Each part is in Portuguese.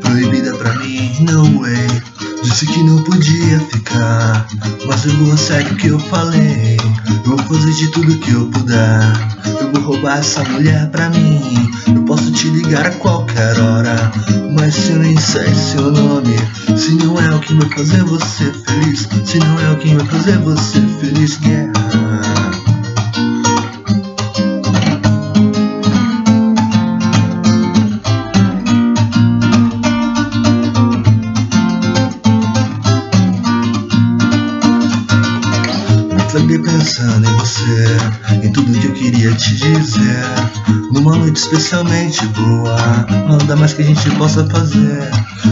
proibida pra mim, no way. Disse que não podia ficar, mas eu vou segue o que eu falei. Eu vou fazer de tudo que eu puder. Eu vou roubar essa mulher pra mim. Eu posso te ligar a qualquer hora, mas eu nem sei seu nome. Se não é o que vai fazer você feliz, se não é o que vai fazer você feliz, yeah. Acordei pensando em você, em tudo que eu queria te dizer. Numa noite especialmente boa, nada mais que a gente possa fazer.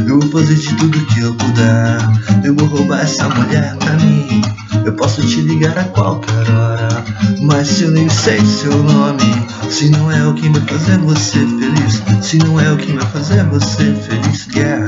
Eu vou fazer de tudo que eu puder. Eu vou roubar essa mulher pra mim. Eu posso te ligar a qualquer hora, mas se eu nem sei seu nome, se não é o que vai fazer você feliz, se não é o que vai fazer você feliz, yeah.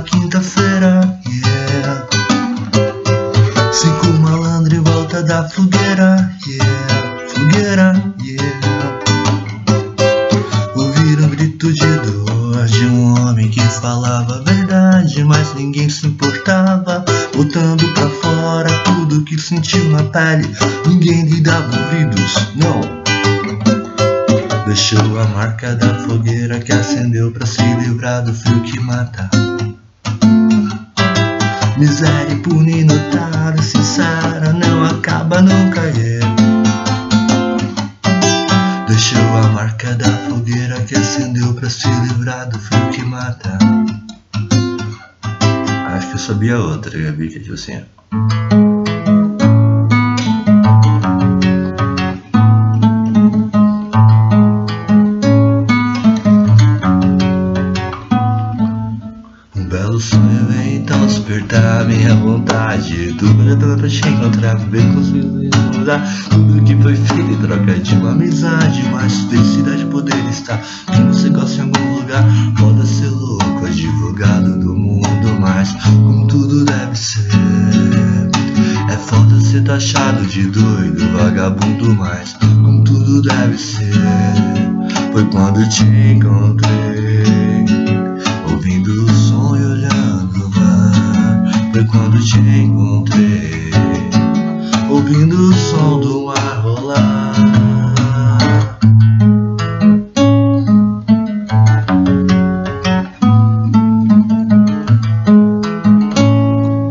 Quinta-feira, yeah. Cinco malandros em volta da fogueira, yeah. Fogueira, yeah. Ouviram um grito de dor de um homem que falava a verdade, mas ninguém se importava, botando pra fora tudo que sentiu na pele. Ninguém lhe dava ouvidos, não. Deixou a marca da fogueira que acendeu pra se livrar do frio que mata. Miséria impune, notável, sincera, não acaba nunca, yeah. Deixou a marca da fogueira que acendeu pra se livrar do frio que mata. Acho que eu sabia outra, Gabi, que tipo assim. Minha vontade. Tudo tava pra te encontrar, ver consigo mudar Tudo que foi feito em troca de uma amizade Mas felicidade poder estar. Que você gosta em algum lugar Pode ser louco, advogado do mundo Mas como tudo deve ser. É foda ser taxado de doido, vagabundo Mas como tudo deve ser. Foi quando te encontrei Ouvindo o som do mar rolar.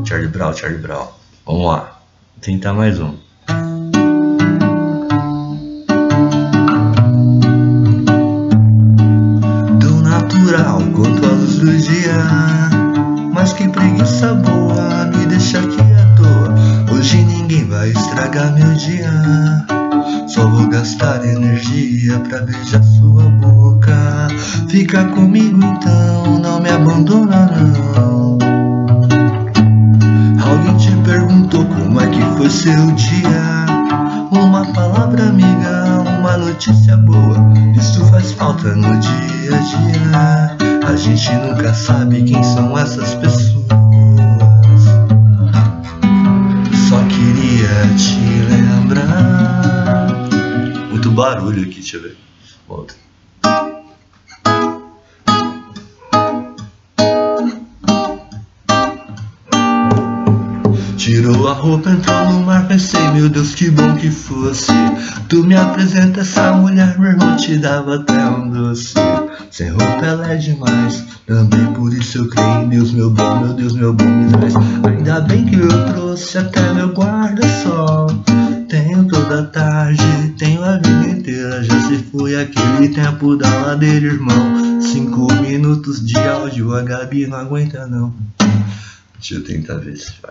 Charlie Brown, Charlie Brown. Vamos lá, tentar mais um vai estragar meu dia. Só vou gastar energia pra beijar sua boca. Fica comigo então, não me abandona não. Alguém te perguntou como é que foi seu dia? Uma palavra amiga, uma notícia boa. Isso faz falta no dia a dia. A gente nunca sabe quem são essas pessoas. Deixa eu ver. Volta. Tirou a roupa, entrou no mar, pensei, meu Deus, que bom que fosse. Tu me apresenta essa mulher, meu irmão te dava até um doce. Sem roupa ela é demais, também por isso eu creio em Deus, meu bom, meu Deus, meu bom me traz. Ainda bem que eu trouxe até meu guarda-sol. Tenho toda a tarde, Já se foi aquele tempo da ladeira, irmão. Cinco minutos de áudio, a Gabi não aguenta não. Deixa eu tentar ver se vai.